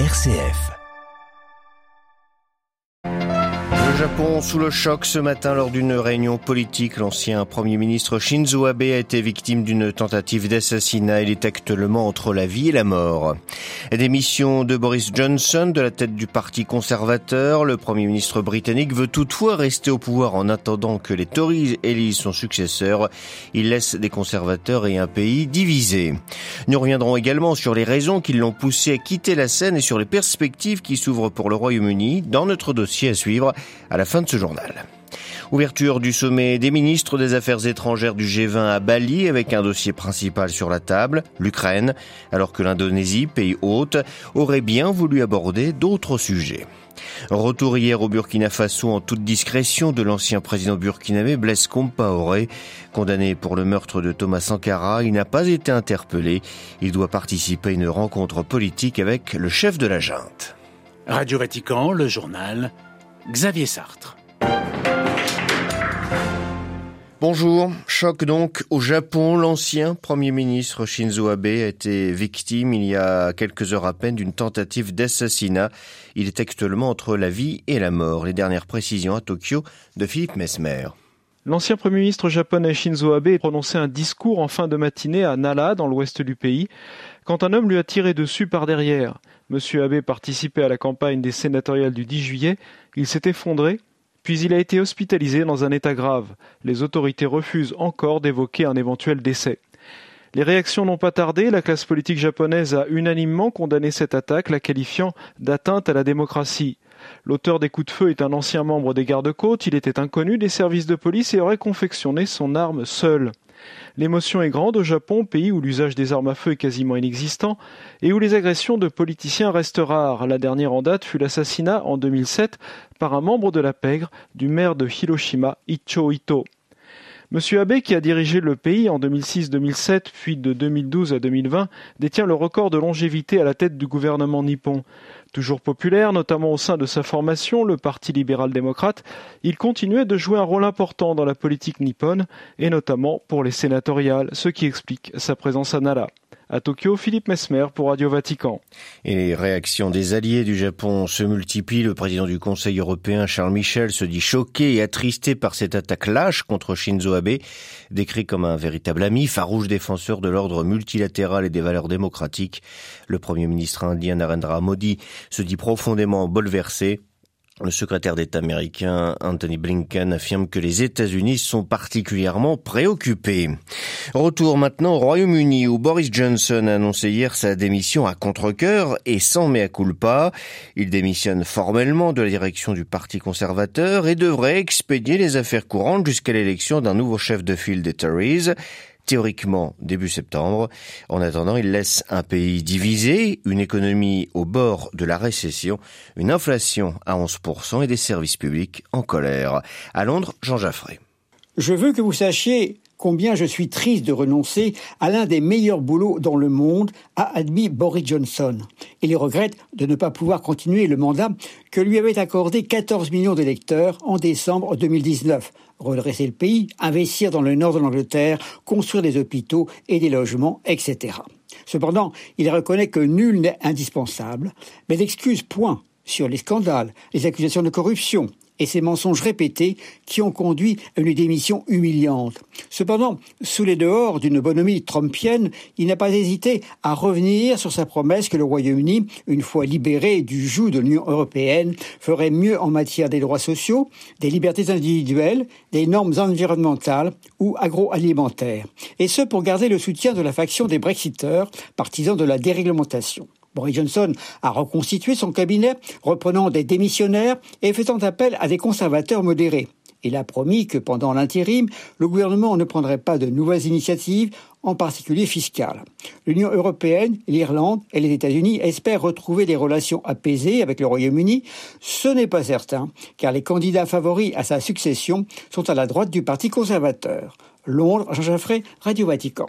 RCF. Le Japon sous le choc ce matin lors d'une réunion politique. L'ancien Premier ministre Shinzo Abe a été victime d'une tentative d'assassinat. Il est actuellement entre la vie et la mort. Démission de Boris Johnson de la tête du Parti conservateur. Le Premier ministre britannique veut toutefois rester au pouvoir en attendant que les Tories élisent son successeur. Il laisse des conservateurs et un pays divisé. Nous reviendrons également sur les raisons qui l'ont poussé à quitter la scène et sur les perspectives qui s'ouvrent pour le Royaume-Uni dans notre dossier à suivre à la fin de ce journal. Ouverture du sommet des ministres des Affaires étrangères du G20 à Bali avec un dossier principal sur la table, l'Ukraine, alors que l'Indonésie, pays hôte, aurait bien voulu aborder d'autres sujets. Retour hier au Burkina Faso en toute discrétion de l'ancien président burkinabé Blaise Compaoré. Condamné pour le meurtre de Thomas Sankara, il n'a pas été interpellé. Il doit participer à une rencontre politique avec le chef de la junte. Radio Vatican, le journal, Xavier Sartre. Bonjour. Choc donc au Japon. L'ancien Premier ministre Shinzo Abe a été victime il y a quelques heures à peine d'une tentative d'assassinat. Il est actuellement entre la vie et la mort. Les dernières précisions à Tokyo de Philippe Mesmer. L'ancien Premier ministre japonais Shinzo Abe a prononcé un discours en fin de matinée à Nara, dans l'ouest du pays, quand un homme lui a tiré dessus par derrière. Monsieur Abe participait à la campagne des sénatoriales du 10 juillet. Il s'est effondré puis il a été hospitalisé dans un état grave. Les autorités refusent encore d'évoquer un éventuel décès. Les réactions n'ont pas tardé. La classe politique japonaise a unanimement condamné cette attaque, la qualifiant d'atteinte à la démocratie. L'auteur des coups de feu est un ancien membre des gardes-côtes. Il était inconnu des services de police et aurait confectionné son arme seul. L'émotion est grande au Japon, pays où l'usage des armes à feu est quasiment inexistant et où les agressions de politiciens restent rares. La dernière en date fut l'assassinat en 2007 par un membre de la pègre du maire de Hiroshima, Icho Ito. Monsieur Abe, qui a dirigé le pays en 2006-2007, puis de 2012 à 2020, détient le record de longévité à la tête du gouvernement nippon. Toujours populaire, notamment au sein de sa formation, le Parti libéral-démocrate, il continuait de jouer un rôle important dans la politique nippone, et notamment pour les sénatoriales, ce qui explique sa présence à Nara. À Tokyo, Philippe Mesmer pour Radio Vatican. Et les réactions des alliés du Japon se multiplient. Le président du Conseil européen, Charles Michel, se dit choqué et attristé par cette attaque lâche contre Shinzo Abe, décrit comme un véritable ami, farouche défenseur de l'ordre multilatéral et des valeurs démocratiques. Le premier ministre indien Narendra Modi se dit profondément bouleversé le secrétaire d'État américain Anthony Blinken affirme que les États-Unis sont particulièrement préoccupés. Retour maintenant au Royaume-Uni où Boris Johnson a annoncé hier sa démission à contre-cœur et sans mea culpa. Il démissionne formellement de la direction du Parti conservateur et devrait expédier les affaires courantes jusqu'à l'élection d'un nouveau chef de file des Tories théoriquement début septembre. En attendant, il laisse un pays divisé, une économie au bord de la récession, une inflation à 11% et des services publics en colère. À Londres, Jean Jaffré. Je veux que vous sachiez combien je suis triste de renoncer à l'un des meilleurs boulots dans le monde, a admis Boris Johnson. Il regrette de ne pas pouvoir continuer le mandat que lui avait accordé 14 millions d'électeurs en décembre 2019. Redresser le pays, investir dans le nord de l'Angleterre, construire des hôpitaux et des logements, etc. Cependant, il reconnaît que nul n'est indispensable, mais l'excuse point sur les scandales, les accusations de corruption, et ces mensonges répétés qui ont conduit à une démission humiliante. Cependant, sous les dehors d'une bonhomie trumpienne, il n'a pas hésité à revenir sur sa promesse que le Royaume-Uni, une fois libéré du joug de l'Union européenne, ferait mieux en matière des droits sociaux, des libertés individuelles, des normes environnementales ou agroalimentaires. Et ce pour garder le soutien de la faction des Brexiteurs, partisans de la déréglementation. Boris Johnson a reconstitué son cabinet, reprenant des démissionnaires et faisant appel à des conservateurs modérés. Il a promis que pendant l'intérim, le gouvernement ne prendrait pas de nouvelles initiatives, en particulier fiscales. L'Union européenne, l'Irlande et les États-Unis espèrent retrouver des relations apaisées avec le Royaume-Uni. Ce n'est pas certain, car les candidats favoris à sa succession sont à la droite du Parti conservateur. Londres, Jean Jaffré, Radio Vatican.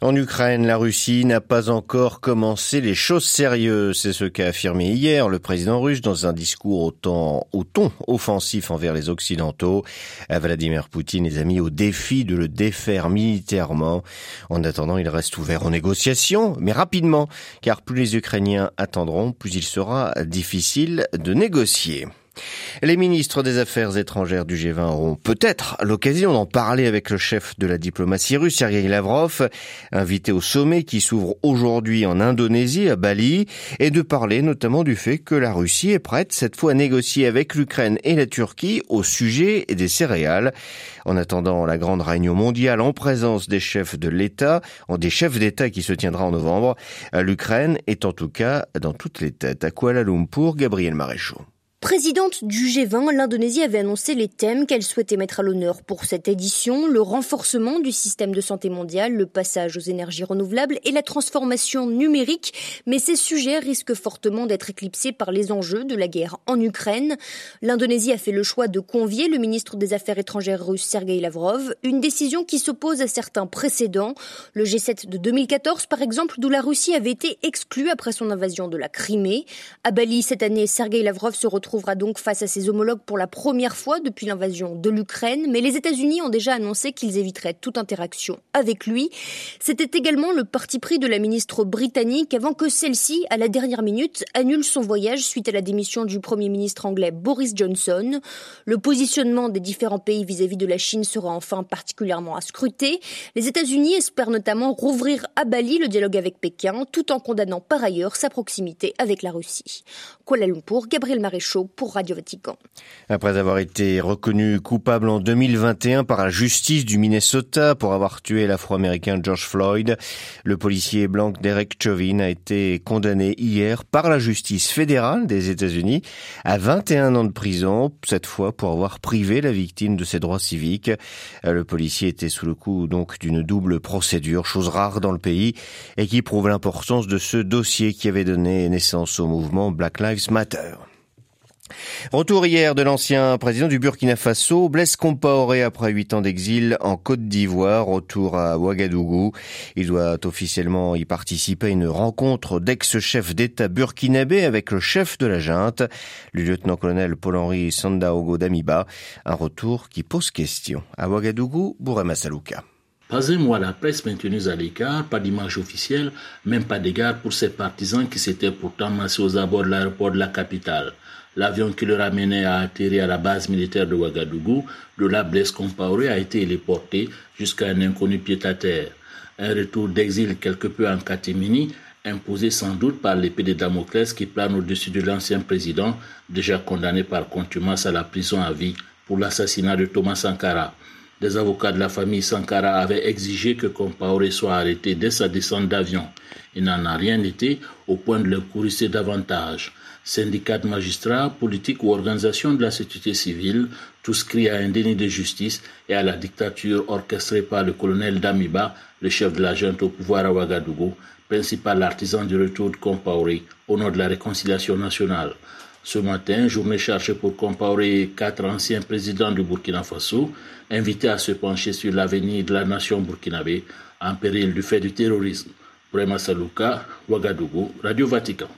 En Ukraine, la Russie n'a pas encore commencé les choses sérieuses. C'est ce qu'a affirmé hier le président russe dans un discours au, temps, au ton offensif envers les Occidentaux. Vladimir Poutine les a mis au défi de le défaire militairement. En attendant, il reste ouvert aux négociations, mais rapidement, car plus les Ukrainiens attendront, plus il sera difficile de négocier. Les ministres des Affaires étrangères du G20 auront peut-être l'occasion d'en parler avec le chef de la diplomatie russe, Sergei Lavrov, invité au sommet qui s'ouvre aujourd'hui en Indonésie, à Bali, et de parler notamment du fait que la Russie est prête cette fois à négocier avec l'Ukraine et la Turquie au sujet des céréales. En attendant la grande réunion mondiale en présence des chefs de l'État, des chefs d'État qui se tiendra en novembre, l'Ukraine est en tout cas dans toutes les têtes. À Kuala Lumpur, Gabriel Maréchaux. Présidente du G20, l'Indonésie avait annoncé les thèmes qu'elle souhaitait mettre à l'honneur pour cette édition, le renforcement du système de santé mondial, le passage aux énergies renouvelables et la transformation numérique, mais ces sujets risquent fortement d'être éclipsés par les enjeux de la guerre en Ukraine. L'Indonésie a fait le choix de convier le ministre des Affaires étrangères russe Sergei Lavrov, une décision qui s'oppose à certains précédents, le G7 de 2014 par exemple, d'où la Russie avait été exclue après son invasion de la Crimée. À Bali cette année, Sergei Lavrov se retrouve trouvera donc face à ses homologues pour la première fois depuis l'invasion de l'Ukraine, mais les États-Unis ont déjà annoncé qu'ils éviteraient toute interaction avec lui. C'était également le parti pris de la ministre britannique avant que celle-ci, à la dernière minute, annule son voyage suite à la démission du Premier ministre anglais Boris Johnson. Le positionnement des différents pays vis-à-vis de la Chine sera enfin particulièrement à scruter. Les États-Unis espèrent notamment rouvrir à Bali le dialogue avec Pékin, tout en condamnant par ailleurs sa proximité avec la Russie. Kuala Lumpur, Gabriel Pour Radio Vatican. Après avoir été reconnu coupable en 2021 par la justice du Minnesota pour avoir tué l'afro-américain George Floyd, le policier blanc Derek Chauvin a été condamné hier par la justice fédérale des États-Unis à 21 ans de prison, cette fois pour avoir privé la victime de ses droits civiques. Le policier était sous le coup donc d'une double procédure, chose rare dans le pays et qui prouve l'importance de ce dossier qui avait donné naissance au mouvement Black Lives Matter. Retour hier de l'ancien président du Burkina Faso, Blaise Compaoré, après huit ans d'exil en Côte d'Ivoire, retour à Ouagadougou. Il doit officiellement y participer à une rencontre d'ex-chefs d'État burkinabé avec le chef de la junte, le lieutenant-colonel Paul-Henri Sandaogo Damiba. Un retour qui pose question. À Ouagadougou, Bourema Salouka. Pas un mois la presse maintenue à l'écart, pas d'image officielle, même pas d'égard pour ses partisans qui s'étaient pourtant massés aux abords de l'aéroport de la capitale. L'avion qui le ramenait a atterri à la base militaire de Ouagadougou. De la Blaise Compaoré a été héliporté jusqu'à un inconnu pied-à-terre. Un retour d'exil quelque peu en catimini, imposé sans doute par l'épée de Damoclès qui plane au-dessus de l'ancien président, déjà condamné par contumace à la prison à vie pour l'assassinat de Thomas Sankara. Des avocats de la famille Sankara avaient exigé que Compaoré soit arrêté dès sa descente d'avion. Il n'en a rien été au point de le courisser davantage syndicats de magistrats, politiques ou organisations de la société civile, tous à un déni de justice et à la dictature orchestrée par le colonel Damiba, le chef de la junte au pouvoir à Ouagadougou, principal artisan du retour de Compaoré au nom de la réconciliation nationale. Ce matin, journée chargée pour Compaoré quatre anciens présidents du Burkina Faso, invités à se pencher sur l'avenir de la nation burkinabé en péril du fait du terrorisme. Brema Saluka, Ouagadougou, Radio Vatican.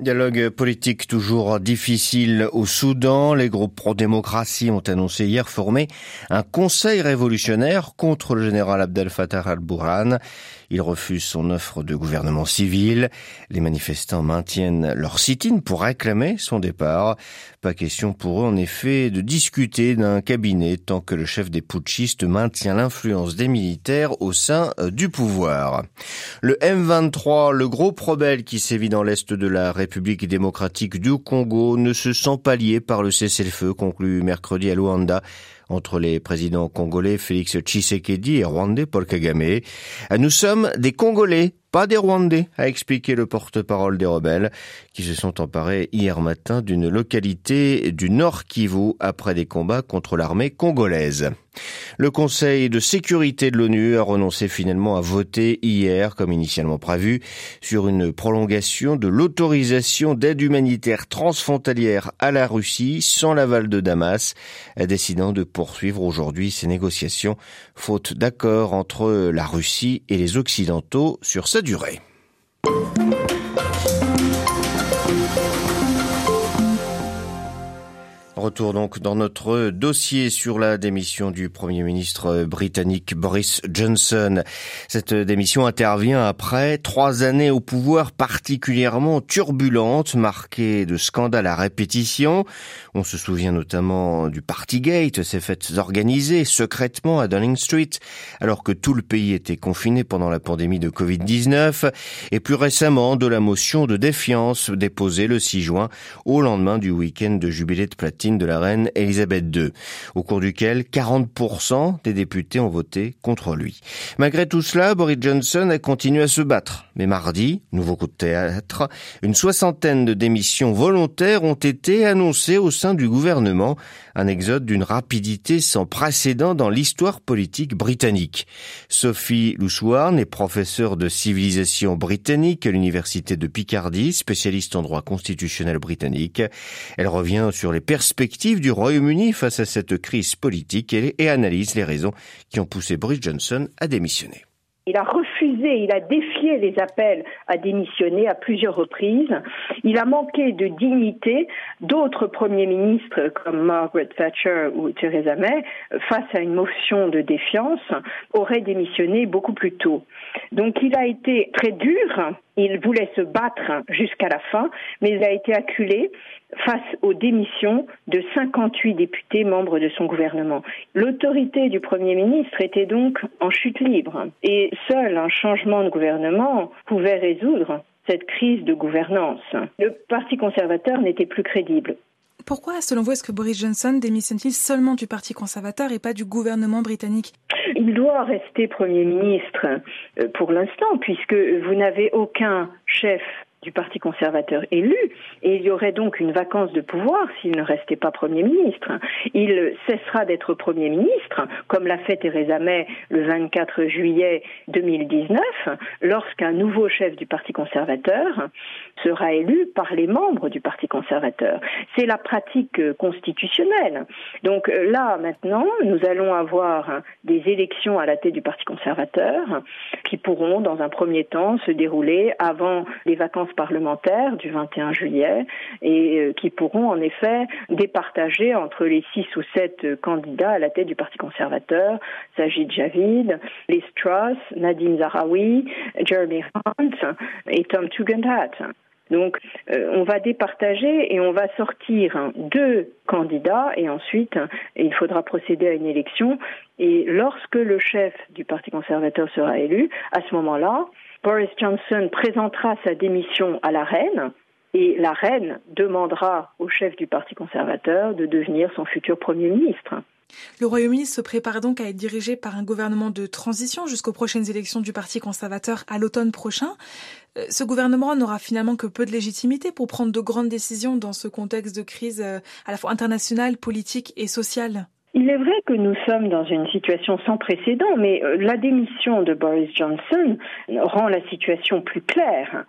Dialogue politique toujours difficile au Soudan. Les groupes pro-démocratie ont annoncé hier former un conseil révolutionnaire contre le général Abdel Fattah al-Burhan. Il refuse son offre de gouvernement civil. Les manifestants maintiennent leur sit-in pour réclamer son départ. Pas question pour eux, en effet, de discuter d'un cabinet tant que le chef des putschistes maintient l'influence des militaires au sein euh, du pouvoir. Le M23, le gros rebelle qui sévit dans l'est de la République démocratique du Congo, ne se sent pas lié par le cessez-le-feu conclu mercredi à Luanda entre les présidents congolais Félix Tshisekedi et rwandais Paul Kagame. Nous sommes des Congolais pas des Rwandais, a expliqué le porte-parole des rebelles, qui se sont emparés hier matin d'une localité du Nord Kivu après des combats contre l'armée congolaise. Le Conseil de sécurité de l'ONU a renoncé finalement à voter hier, comme initialement prévu, sur une prolongation de l'autorisation d'aide humanitaire transfrontalière à la Russie sans l'aval de Damas, décidant de poursuivre aujourd'hui ces négociations, faute d'accord entre la Russie et les Occidentaux sur durée. Retour donc dans notre dossier sur la démission du Premier ministre britannique Boris Johnson. Cette démission intervient après trois années au pouvoir particulièrement turbulentes, marquées de scandales à répétition. On se souvient notamment du Partygate, ces fêtes organisées secrètement à Downing Street, alors que tout le pays était confiné pendant la pandémie de Covid-19, et plus récemment de la motion de défiance déposée le 6 juin au lendemain du week-end de jubilé de platine de la reine Elisabeth II, au cours duquel 40% des députés ont voté contre lui. Malgré tout cela, Boris Johnson a continué à se battre. Mais mardi, nouveau coup de théâtre, une soixantaine de démissions volontaires ont été annoncées au sein du gouvernement, un exode d'une rapidité sans précédent dans l'histoire politique britannique. Sophie Louchouarn est professeure de civilisation britannique à l'université de Picardie, spécialiste en droit constitutionnel britannique. Elle revient sur les perspectives du Royaume-Uni face à cette crise politique et, analyse les raisons qui ont poussé Boris Johnson à démissionner. Il a refusé, il a défié les appels à démissionner à plusieurs reprises. Il a manqué de dignité. D'autres premiers ministres, comme Margaret Thatcher ou Theresa May, face à une motion de défiance, auraient démissionné beaucoup plus tôt. Donc il a été très dur. Il voulait se battre jusqu'à la fin, mais il a été acculé face aux démissions de 58 députés membres de son gouvernement. L'autorité du Premier ministre était donc en chute libre et seul un changement de gouvernement pouvait résoudre cette crise de gouvernance. Le Parti conservateur n'était plus crédible. Pourquoi, selon vous, est-ce que Boris Johnson démissionne-t-il seulement du Parti conservateur et pas du gouvernement britannique? Il doit rester Premier ministre euh, pour l'instant, puisque vous n'avez aucun chef du Parti conservateur élu, et il y aurait donc une vacance de pouvoir s'il ne restait pas Premier ministre. Il cessera d'être Premier ministre, comme l'a fait Theresa May le 24 juillet 2019, lorsqu'un nouveau chef du Parti conservateur sera élu par les membres du Parti conservateur. C'est la pratique constitutionnelle. Donc là, maintenant, nous allons avoir des élections à la tête du Parti conservateur qui pourront, dans un premier temps, se dérouler avant les vacances parlementaires du 21 juillet et euh, qui pourront en effet départager entre les six ou sept candidats à la tête du Parti conservateur, Sajid Javid, Liz Truss, Nadine Zahawi, Jeremy Hunt et Tom Tugendhat. Donc, euh, on va départager et on va sortir deux candidats et ensuite, il faudra procéder à une élection. Et lorsque le chef du Parti conservateur sera élu, à ce moment-là, Boris Johnson présentera sa démission à la reine et la reine demandera au chef du Parti conservateur de devenir son futur Premier ministre. Le Royaume-Uni se prépare donc à être dirigé par un gouvernement de transition jusqu'aux prochaines élections du Parti conservateur à l'automne prochain. Euh, ce gouvernement n'aura finalement que peu de légitimité pour prendre de grandes décisions dans ce contexte de crise euh, à la fois internationale, politique et sociale. Il est vrai que nous sommes dans une situation sans précédent, mais euh, la démission de Boris Johnson rend la situation plus claire.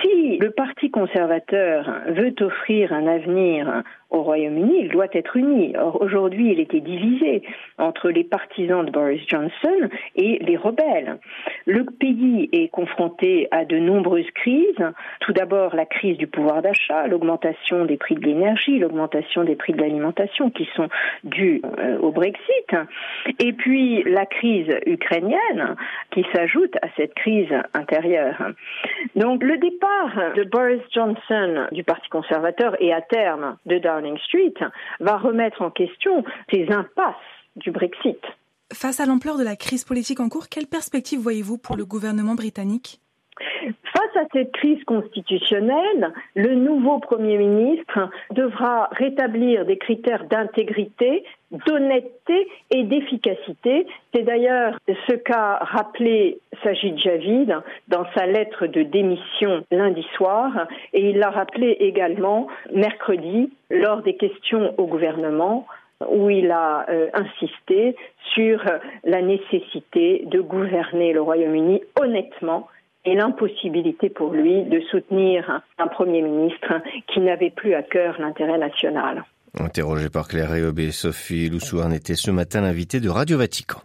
Si le Parti conservateur veut offrir un avenir au Royaume-Uni, il doit être uni. Or, aujourd'hui, il était divisé entre les partisans de Boris Johnson et les rebelles. Le pays est confronté à de nombreuses crises. Tout d'abord, la crise du pouvoir d'achat, l'augmentation des prix de l'énergie, l'augmentation des prix de l'alimentation qui sont dus euh, au Brexit. Et puis, la crise ukrainienne qui s'ajoute à cette crise intérieure. Donc, le départ de Boris Johnson du Parti conservateur et à terme de Downing Street va remettre en question ces impasses du Brexit. Face à l'ampleur de la crise politique en cours, quelle perspective voyez-vous pour le gouvernement britannique? Face à cette crise constitutionnelle, le nouveau Premier ministre devra rétablir des critères d'intégrité, d'honnêteté et d'efficacité. C'est d'ailleurs ce qu'a rappelé Sajid Javid dans sa lettre de démission lundi soir et il l'a rappelé également mercredi lors des questions au gouvernement où il a euh, insisté sur la nécessité de gouverner le Royaume-Uni honnêtement et l'impossibilité pour lui de soutenir un Premier ministre qui n'avait plus à cœur l'intérêt national. Interrogé par Claire Réaubé, Sophie Loussouarn était ce matin l'invitée de Radio Vatican.